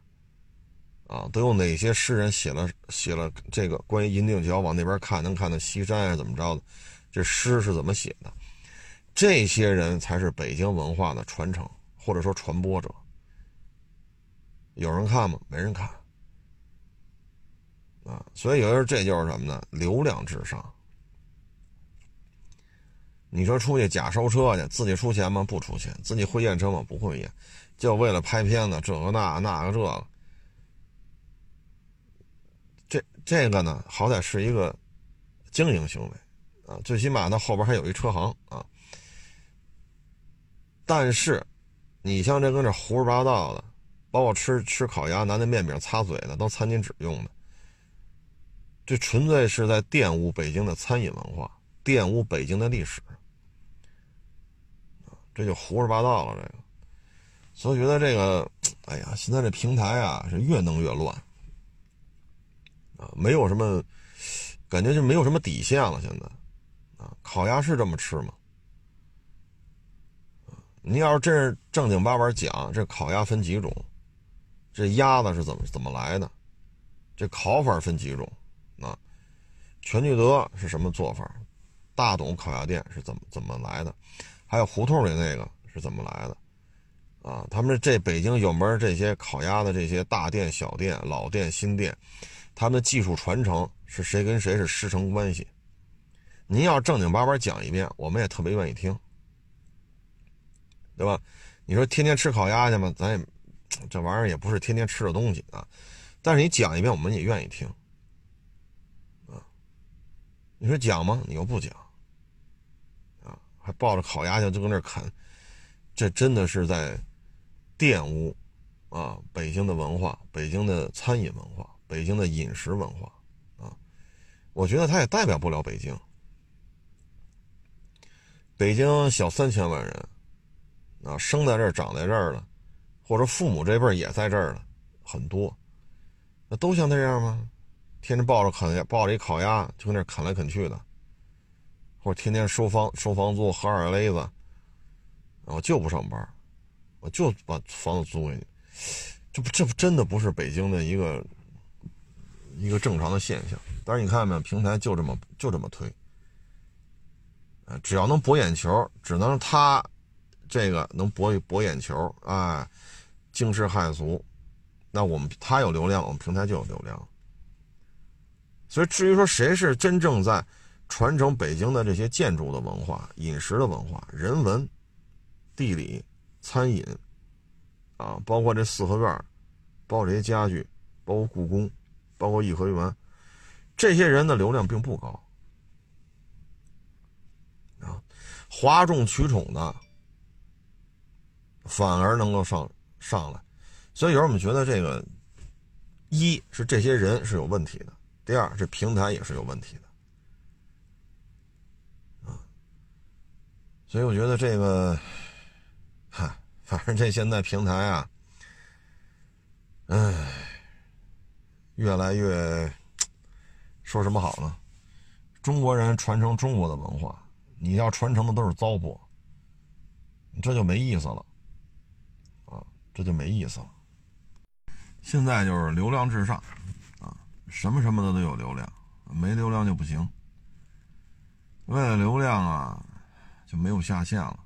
Speaker 1: 啊，都有哪些诗人写了写了这个关于银锭桥往那边看能看到西山啊？怎么着的？这诗是怎么写的？这些人才是北京文化的传承或者说传播者。有人看吗？没人看，啊，所以有的时候这就是什么呢？流量至上。你说出去假收车去，自己出钱吗？不出钱。自己会验车吗？不会验，就为了拍片子，这个那那个这个。这这个呢，好歹是一个经营行为啊，最起码它后边还有一车行啊。但是，你像这跟这胡说八道的。包括吃吃烤鸭拿那面饼擦嘴的，当餐巾纸用的，这纯粹是在玷污北京的餐饮文化，玷污北京的历史，这就胡说八道了。这个，所以觉得这个，哎呀，现在这平台啊是越弄越乱，啊，没有什么感觉，就没有什么底线了。现在，啊，烤鸭是这么吃吗？你要是真是正经八百讲，这烤鸭分几种？这鸭子是怎么怎么来的？这烤法分几种？全聚德是什么做法？大董烤鸭店是怎么怎么来的？还有胡同里那个是怎么来的？啊，他们这北京有门这些烤鸭的这些大店、小店、老店、新店，他们的技术传承是谁跟谁是师承关系？您要正经八百讲一遍，我们也特别愿意听。对吧？你说天天吃烤鸭去吗？咱也这玩意儿也不是天天吃的东西啊。但是你讲一遍，我们也愿意听。你说讲吗？你又不讲啊，还抱着烤鸭就就搁那啃，这真的是在玷污啊北京的文化、北京的餐饮文化、北京的饮食文化啊。我觉得他也代表不了北京。北京小三千万人啊，生在这儿、长在这儿了，或者父母这辈儿也在这儿了，很多。那都像那样吗？天天抱着啃抱着一烤鸭就跟那啃来啃去的，或者天天收房收房租喝二勒子，我就不上班，我就把房子租给你，这不这不真的不是北京的一个一个正常的现象。但是你看见没有，平台就这么就这么推，只要能博眼球，只能他这个能博博眼球，哎，惊世骇俗。那我们他有流量，我们平台就有流量。所以至于说谁是真正在传承北京的这些建筑的文化、饮食的文化、人文、地理、餐饮，啊，包括这四合院，包括这些家具，包括故宫，包括颐和园，这些人的流量并不高，啊，哗众取宠的反而能够上上来。所以有时候我们觉得这个，一是这些人是有问题的，第二这平台也是有问题的，啊，所以我觉得这个，嗨，反正这现在平台啊，唉，越来越，说什么好呢？中国人传承中国的文化，你要传承的都是糟粕，这就没意思了，啊，这就没意思了。现在就是流量至上，什么什么的都有流量，没流量就不行。为了流量啊，就没有下限了。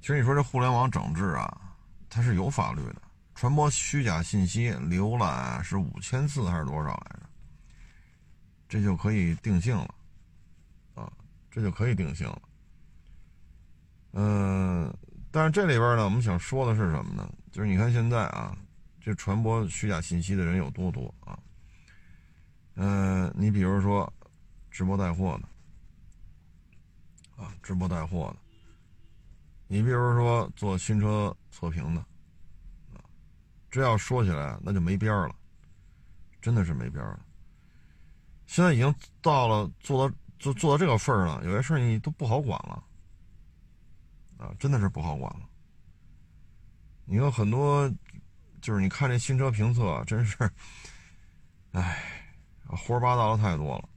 Speaker 1: 其实你说这互联网整治啊，它是有法律的，传播虚假信息、浏览是五千次还是多少来着？这就可以定性了，啊，这就可以定性了。嗯，但是这里边呢，我们想说的是什么呢？就是你看现在啊。这传播虚假信息的人有多多啊？嗯，你比如说直播带货的啊，直播带货的，你比如说做新车测评的啊，这要说起来那就没边儿了，真的是没边儿了。现在已经到了做到做做到这个份儿了，有些事儿你都不好管了啊，真的是不好管了。你有很多。就是你看这新车评测，真是，哎，胡说八道的太多了，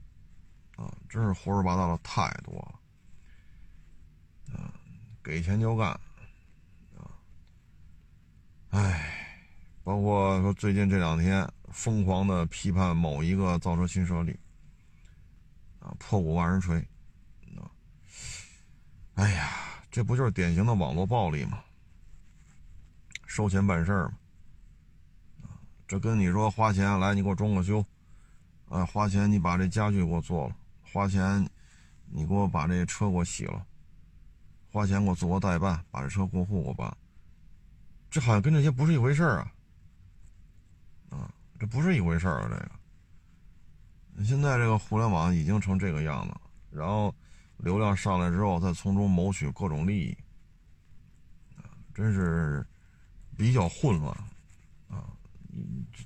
Speaker 1: 啊，真是胡说八道的太多了，啊，给钱就干，啊，哎，包括说最近这两天疯狂的批判某一个造车新势力，啊，破鼓万人锤，啊，哎呀，这不就是典型的网络暴力吗？收钱办事儿吗？这跟你说花钱来，你给我装个修，啊，花钱你把这家具给我做了，花钱你给我把这车给我洗了，花钱给我做个代办，把这车过户给我办，这好像跟这些不是一回事啊，啊，这不是一回事啊，这个，现在这个互联网已经成这个样子了，然后流量上来之后，再从中谋取各种利益，真是比较混乱。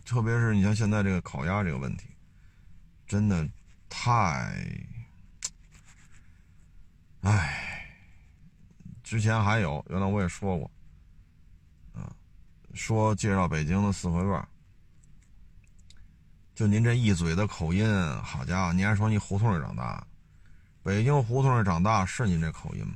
Speaker 1: 特别是你像现在这个烤鸭这个问题，真的太……哎，之前还有，原来我也说过，啊，说介绍北京的四合院，就您这一嘴的口音，好家伙，您还说你胡同里长大，北京胡同里长大是您这口音吗？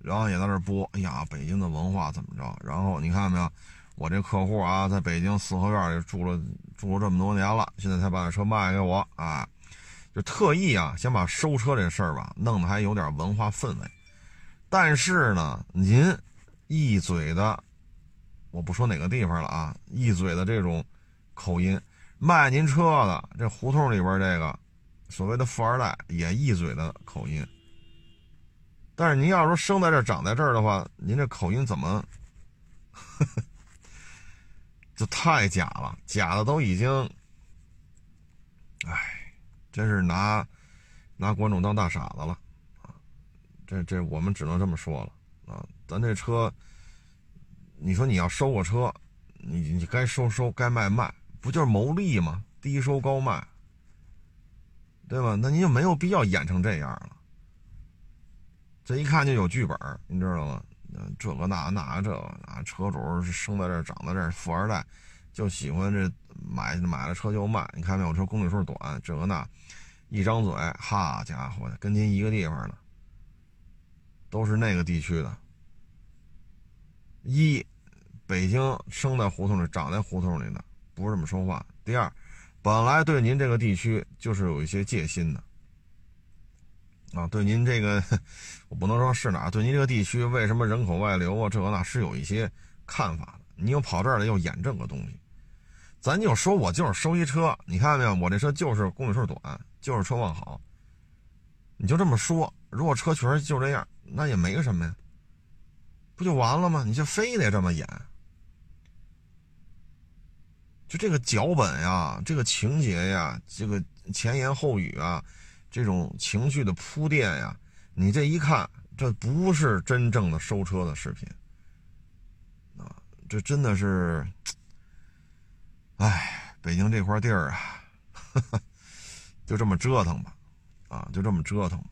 Speaker 1: 然后也在那播，哎呀，北京的文化怎么着？然后你看到没有？我这客户啊，在北京四合院里住了住了这么多年了，现在才把车卖给我啊，就特意啊，想把收车这事儿吧弄得还有点文化氛围。但是呢，您一嘴的，我不说哪个地方了啊，一嘴的这种口音，卖您车的这胡同里边这个所谓的富二代也一嘴的口音，但是您要说生在这长在这儿的话，您这口音怎么，这太假了，假的都已经，哎，真是拿拿观众当大傻子了啊！这这我们只能这么说了啊，咱这车，你说你要收个车，你你该收收，该卖卖，不就是牟利吗？低收高卖。对吧？那您就没有必要演成这样了。这一看就有剧本，你知道吗？这个那那这个啊，车主是生在这儿长在这儿，富二代，就喜欢这买买了车就卖。你看没有？车公里数短，这个那，一张嘴，哈家伙的，跟您一个地方的，都是那个地区的。一，北京生在胡同里，长在胡同里的，不是这么说话。第二。本来对您这个地区就是有一些戒心的，啊，对您这个我不能说是哪，对您这个地区为什么人口外流啊，这个那是有一些看法的。你又跑这儿来又演这个东西，咱就说我就是收一车，你看见没有？我这车就是公里数短，就是车况好，你就这么说。如果车确实就这样，那也没什么呀，不就完了吗？你就非得这么演。就这个脚本呀，这个情节呀，这个前言后语啊，这种情绪的铺垫呀，你这一看，这不是真正的收车的视频啊！这真的是，哎，北京这块地儿啊，就这么折腾吧，啊，就这么折腾吧。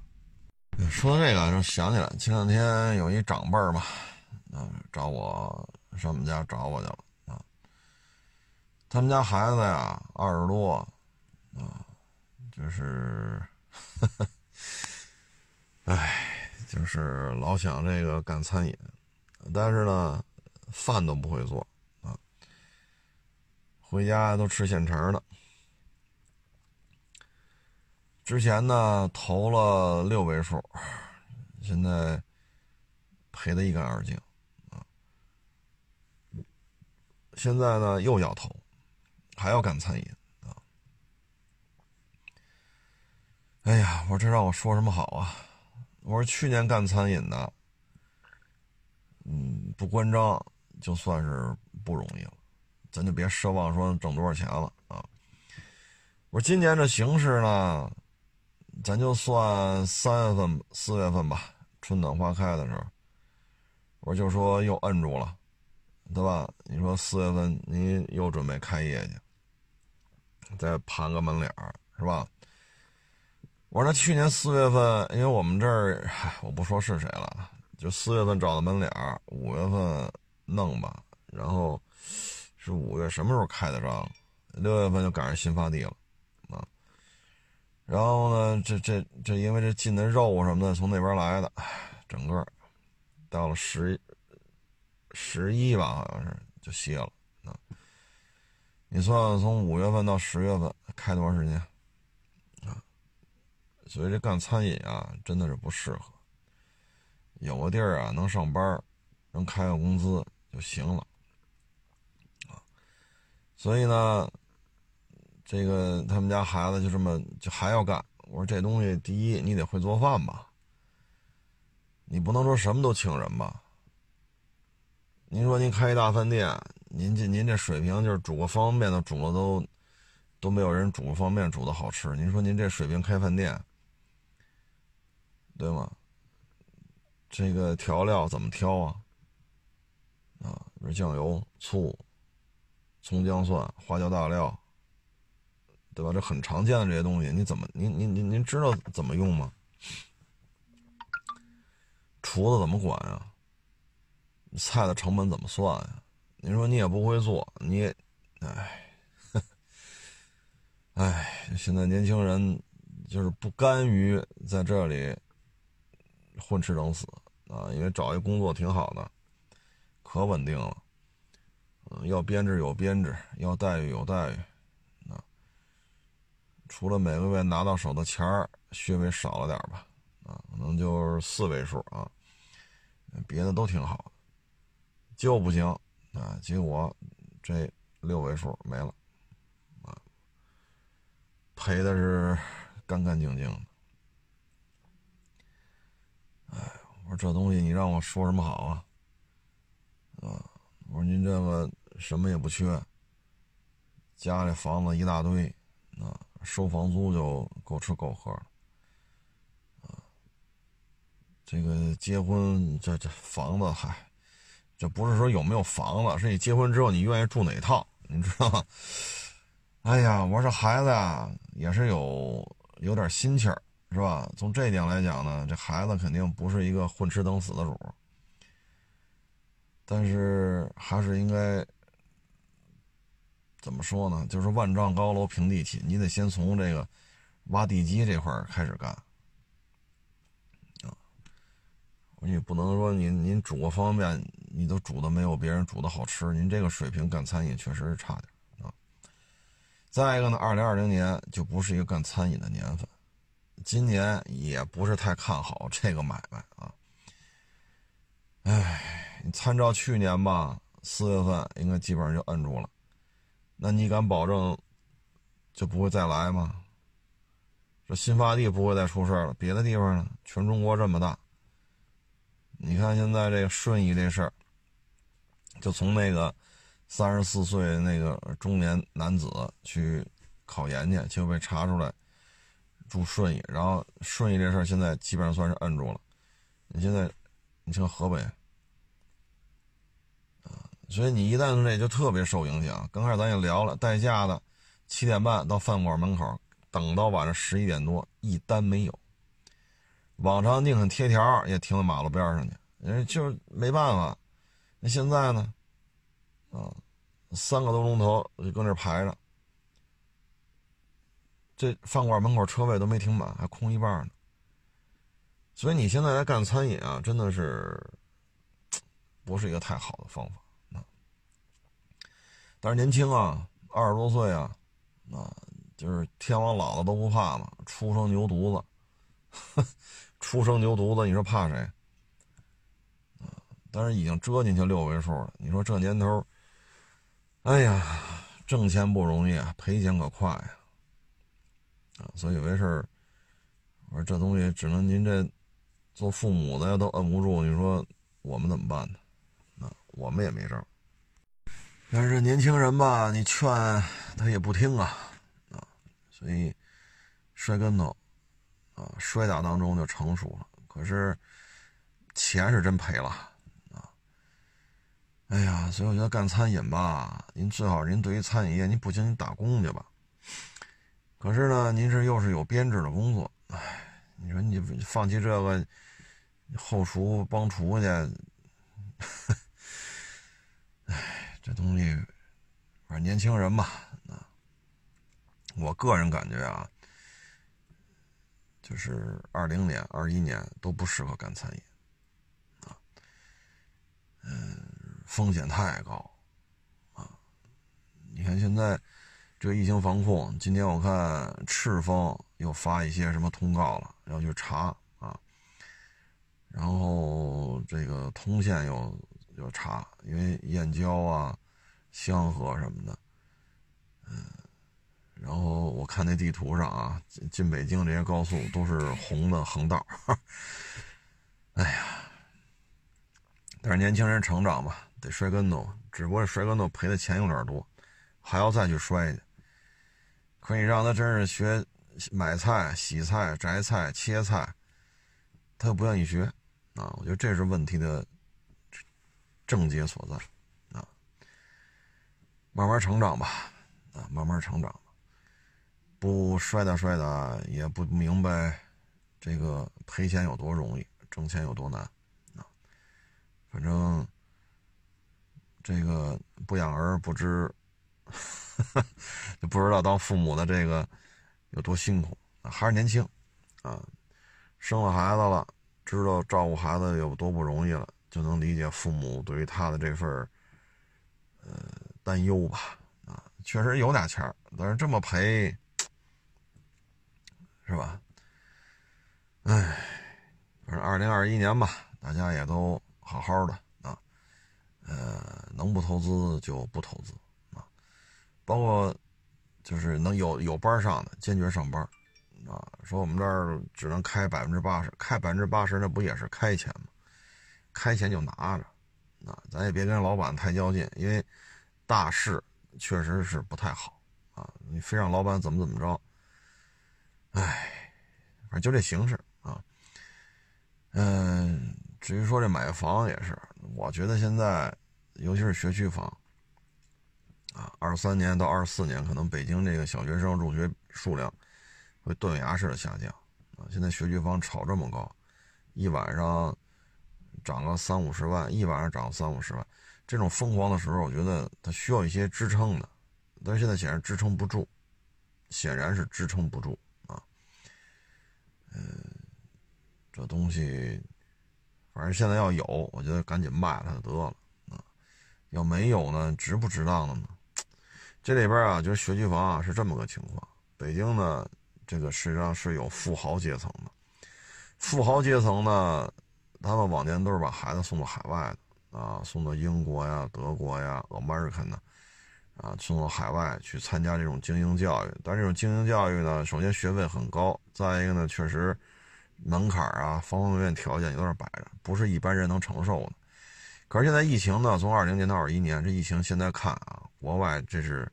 Speaker 1: 说到这个，就想起来前两天有一长辈儿吧，啊，找我上我们家找我去了。啊他们家孩子呀，二十多，啊，就是，哎，就是老想这个干餐饮，但是呢，饭都不会做啊，回家都吃现成的。之前呢投了六位数，现在赔得一干二净啊，现在呢又要投。还要干餐饮啊！哎呀，我这让我说什么好啊？我说去年干餐饮的，嗯，不关张就算是不容易了，咱就别奢望说挣多少钱了啊！我说今年这形势呢，咱就算三月份、四月份吧，春暖花开的时候，我就说又摁住了，对吧？你说四月份你又准备开业去？再盘个门脸儿是吧？我说那去年四月份，因为我们这儿，我不说是谁了，就四月份找的门脸儿，五月份弄吧，然后是五月什么时候开的张？六月份就赶上新发地了啊。然后呢，这这这因为这进的肉什么的从那边来的，整个到了十十一吧，好像是就歇了啊。你算算，从五月份到十月份开多长时间？所以这干餐饮啊，真的是不适合。有个地儿啊，能上班，能开个工资就行了啊。所以呢，这个他们家孩子就这么就还要干。我说这东西，第一你得会做饭吧，你不能说什么都请人吧。您说您开一大饭店。您这您这水平就是煮个方便面都煮了都都没有人煮个方便面煮的好吃。您说您这水平开饭店，对吗？这个调料怎么挑啊？啊，比酱油、醋、葱姜蒜、花椒大料，对吧？这很常见的这些东西，你怎么您您您您知道怎么用吗？厨子怎么管啊？菜的成本怎么算呀？你说你也不会做，你，哎，哎，现在年轻人就是不甘于在这里混吃等死啊，因为找一工作挺好的，可稳定了，嗯，要编制有编制，要待遇有待遇，啊，除了每个月拿到手的钱儿稍微少了点吧，啊，可能就是四位数啊，别的都挺好的，就不行。啊，结果这六位数没了，啊，赔的是干干净净的。哎，我说这东西你让我说什么好啊？啊，我说您这个什么也不缺，家里房子一大堆，啊，收房租就够吃够喝了，啊，这个结婚这这房子嗨，这不是说有没有房子，是你结婚之后你愿意住哪套，你知道吗？哎呀，我说孩子呀，也是有有点心气儿，是吧？从这一点来讲呢，这孩子肯定不是一个混吃等死的主。但是还是应该怎么说呢？就是万丈高楼平地起，你得先从这个挖地基这块开始干啊！你不能说您您煮个方便面，你都煮的没有别人煮的好吃，您这个水平干餐饮确实是差点啊。再一个呢，二零二零年就不是一个干餐饮的年份，今年也不是太看好这个买卖啊。哎，你参照去年吧，四月份应该基本上就摁住了，那你敢保证就不会再来吗？这新发地不会再出事了，别的地方呢？全中国这么大，你看现在这个顺义这事儿，就从那个。三十四岁那个中年男子去考研去，就被查出来住顺义，然后顺义这事儿现在基本上算是摁住了。你现在，你像河北啊，所以你一旦这就特别受影响。刚开始咱也聊了，代驾的七点半到饭馆门口等到晚上十一点多，一单没有。往常宁肯贴条也停到马路边上去，人就是没办法。那现在呢？啊，三个多钟头就搁那排着，这饭馆门口车位都没停满，还空一半呢。所以你现在来干餐饮啊，真的是不是一个太好的方法啊。但是年轻啊，二十多岁啊，啊，就是天王老子都不怕嘛，初生牛犊子，初生牛犊子，你说怕谁？啊，但是已经折进去六位数了，你说这年头。哎呀，挣钱不容易啊，赔钱可快呀！啊，所以有些事儿，我说这东西只能您这做父母的都摁不住，你说我们怎么办呢？啊，我们也没招。但是年轻人吧，你劝他也不听啊，啊，所以摔跟头啊，摔打当中就成熟了。可是钱是真赔了。哎呀，所以我觉得干餐饮吧，您最好您对于餐饮业，您不行您打工去吧。可是呢，您是又是有编制的工作，哎，你说你放弃这个后厨帮厨去，哎，这东西，反正年轻人吧，啊，我个人感觉啊，就是二零年、二一年都不适合干餐饮，啊，嗯。风险太高，啊！你看现在这疫情防控，今天我看赤峰又发一些什么通告了，要去查啊。然后这个通县又又查，因为燕郊啊、香河什么的，嗯。然后我看那地图上啊，进进北京这些高速都是红的横道。哎呀，但是年轻人成长吧。得摔跟头，只不过摔跟头赔的钱有点多，还要再去摔去。可以让他真是学买菜、洗菜、摘菜、切菜，他又不愿意学啊！我觉得这是问题的症结所在啊！慢慢成长吧，啊，慢慢成长吧，不摔打摔打，也不明白这个赔钱有多容易，挣钱有多难啊！反正。这个不养儿不知，就 不知道当父母的这个有多辛苦。还是年轻，啊，生了孩子了，知道照顾孩子有多不容易了，就能理解父母对于他的这份呃担忧吧。啊，确实有俩钱，但是这么赔，是吧？哎，反正二零二一年吧，大家也都好好的啊。呃，能不投资就不投资，包括就是能有有班上的，坚决上班啊。说我们这儿只能开百分之八十，开百分之八十那不也是开钱吗？开钱就拿着，啊，咱也别跟老板太较劲，因为大势确实是不太好啊。你非让老板怎么怎么着，哎，反正就这形式啊。嗯，至于说这买房也是，我觉得现在尤其是学区房啊，二三年到二四年，可能北京这个小学生入学数量会断崖式的下降啊。现在学区房炒这么高，一晚上。涨个三五十万，一晚上涨三五十万，这种疯狂的时候，我觉得它需要一些支撑的，但是现在显然支撑不住，显然是支撑不住啊。嗯，这东西，反正现在要有，我觉得赶紧卖了它就得了啊。要没有呢，值不值当的呢？这里边啊，就是学区房啊，是这么个情况。北京呢，这个实际上是有富豪阶层的，富豪阶层呢。他们往年都是把孩子送到海外的啊，送到英国呀、德国呀、American 呢啊，送到海外去参加这种精英教育。但这种精英教育呢，首先学费很高，再一个呢，确实门槛啊、方方面面条件有点摆着，不是一般人能承受的。可是现在疫情呢，从二零年到二一年，这疫情现在看啊，国外这是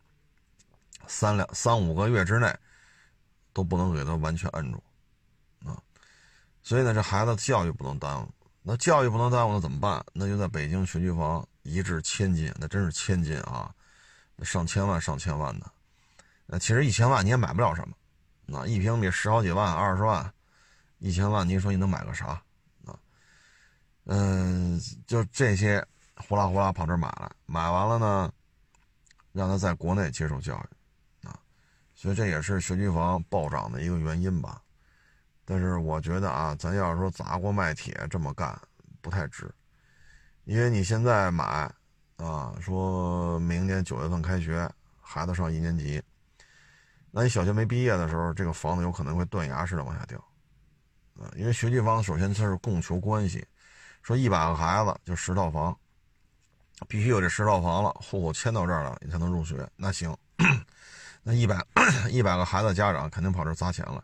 Speaker 1: 三两三五个月之内都不能给他完全摁住啊，所以呢，这孩子教育不能耽误。那教育不能耽误，那怎么办？那就在北京学区房一掷千金，那真是千金啊，上千万、上千万的。那其实一千万你也买不了什么，那一平米十好几万、二十万，一千万，你说你能买个啥啊？嗯，就这些呼啦呼啦跑这买来，买完了呢，让他在国内接受教育啊，所以这也是学区房暴涨的一个原因吧。但是我觉得啊，咱要是说砸锅卖铁这么干，不太值，因为你现在买，啊，说明年九月份开学，孩子上一年级，那你小学没毕业的时候，这个房子有可能会断崖式的往下掉，啊，因为学区房首先它是供求关系，说一百个孩子就十套房，必须有这十套房了，户口迁到这儿了，你才能入学，那行，那一百一百个孩子家长肯定跑这砸钱了。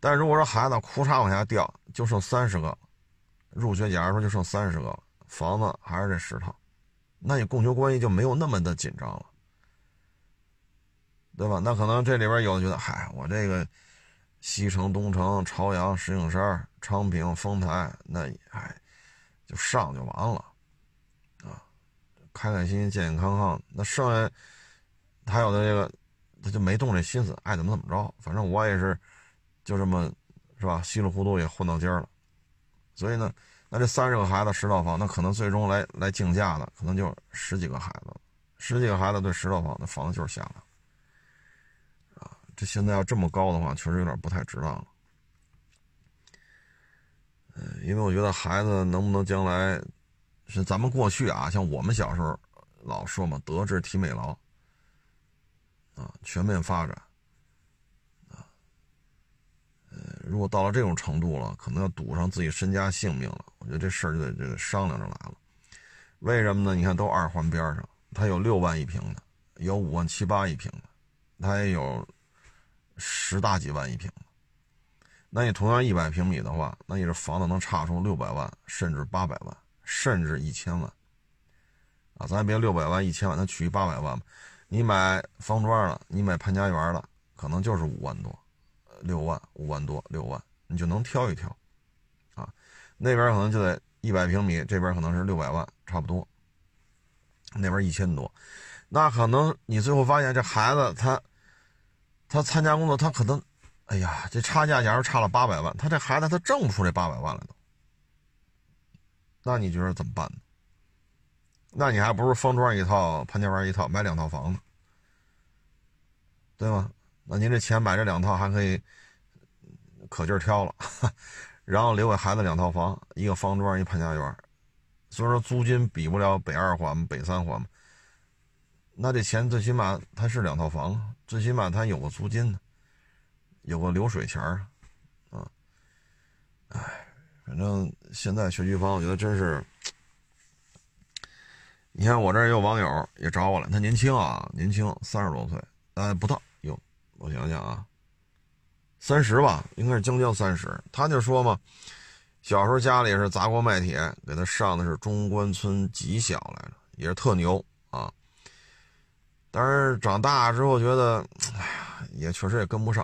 Speaker 1: 但如果说孩子哭嚓往下掉，就剩三十个，入学假如说就剩三十个了，房子还是这十套，那你供求关系就没有那么的紧张了，对吧？那可能这里边有的觉得，嗨，我这个西城、东城、朝阳、石景山、昌平、丰台，那哎，就上就完了，开开心心、健健康康。那剩下还有的这个，他就没动这心思，爱怎么怎么着，反正我也是。就这么，是吧？稀里糊涂也混到今儿了，所以呢，那这三十个孩子十套房，那可能最终来来竞价的，可能就十几个孩子，十几个孩子对十套房，那房子就是下来啊。这现在要这么高的话，确实有点不太值当了。嗯，因为我觉得孩子能不能将来，是咱们过去啊，像我们小时候老说嘛，德智体美劳啊，全面发展啊。呃。如果到了这种程度了，可能要赌上自己身家性命了。我觉得这事儿就得这个商量着来了。为什么呢？你看，都二环边上，它有六万一平的，有五万七八一平的，它也有十大几万一平的。那你同样一百平米的话，那你这房子能差出六百万，甚至八百万，甚至一千万啊！咱别六百万、一千万，咱取一八百万吧。你买方庄了，你买潘家园了，可能就是五万多。六万五万多六万，你就能挑一挑，啊，那边可能就得一百平米，这边可能是六百万，差不多。那边一千多，那可能你最后发现这孩子他，他参加工作，他可能，哎呀，这差价假如差了八百万，他这孩子他挣不出这八百万来都。那你觉得怎么办呢？那你还不如方庄一套，潘家园一套，买两套房子，对吗？那您这钱买这两套还可以可劲儿挑了，然后留给孩子两套房，一个方庄，一潘家园。所以说租金比不了北二环、北三环嘛。那这钱最起码它是两套房，最起码它有个租金呢，有个流水钱儿啊。哎，反正现在学区房，我觉得真是。你看我这儿有网友也找我了，他年轻啊，年轻，三十多岁，呃，不到。我想想啊，三十吧，应该是将将三十。他就说嘛，小时候家里是砸锅卖铁，给他上的是中关村技校来着，也是特牛啊。但是长大之后觉得，哎呀，也确实也跟不上，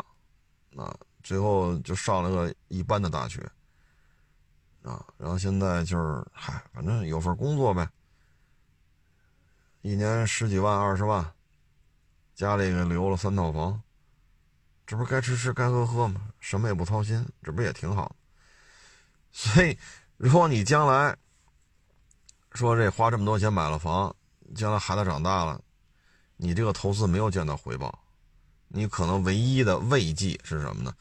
Speaker 1: 啊，最后就上了个一般的大学，啊，然后现在就是，嗨，反正有份工作呗，一年十几万、二十万，家里给留了三套房，这不该吃吃、该喝喝吗？什么也不操心，这不也挺好？所以，如果你将来说这花这么多钱买了房，将来孩子长大了。你这个投资没有见到回报，你可能唯一的慰藉是什么呢？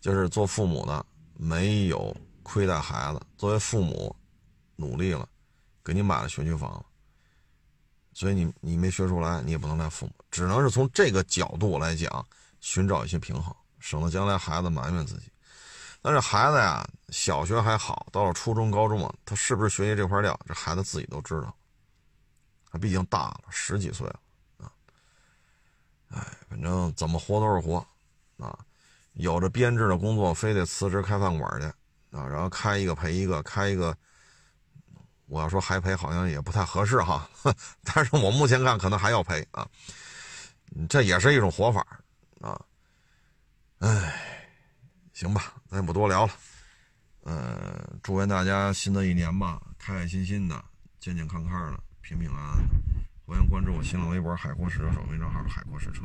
Speaker 1: 就是做父母的没有亏待孩子，作为父母努力了，给你买了学区房，所以你你没学出来，你也不能赖父母，只能是从这个角度来讲，寻找一些平衡，省得将来孩子埋怨自己。但是孩子呀，小学还好，到了初中、高中啊，他是不是学习这块料，这孩子自己都知道，他毕竟大了，十几岁了啊。哎，反正怎么活都是活，啊，有着编制的工作，非得辞职开饭馆去，啊，然后开一个赔一个，开一个，我要说还赔好像也不太合适哈，但是我目前看可能还要赔啊，这也是一种活法啊，哎，行吧，咱也不多聊了，呃，祝愿大家新的一年吧，开开心心的，健健康康的，平平安安的。欢迎关注我新浪微博“海阔试车手”微账号“海阔试车”。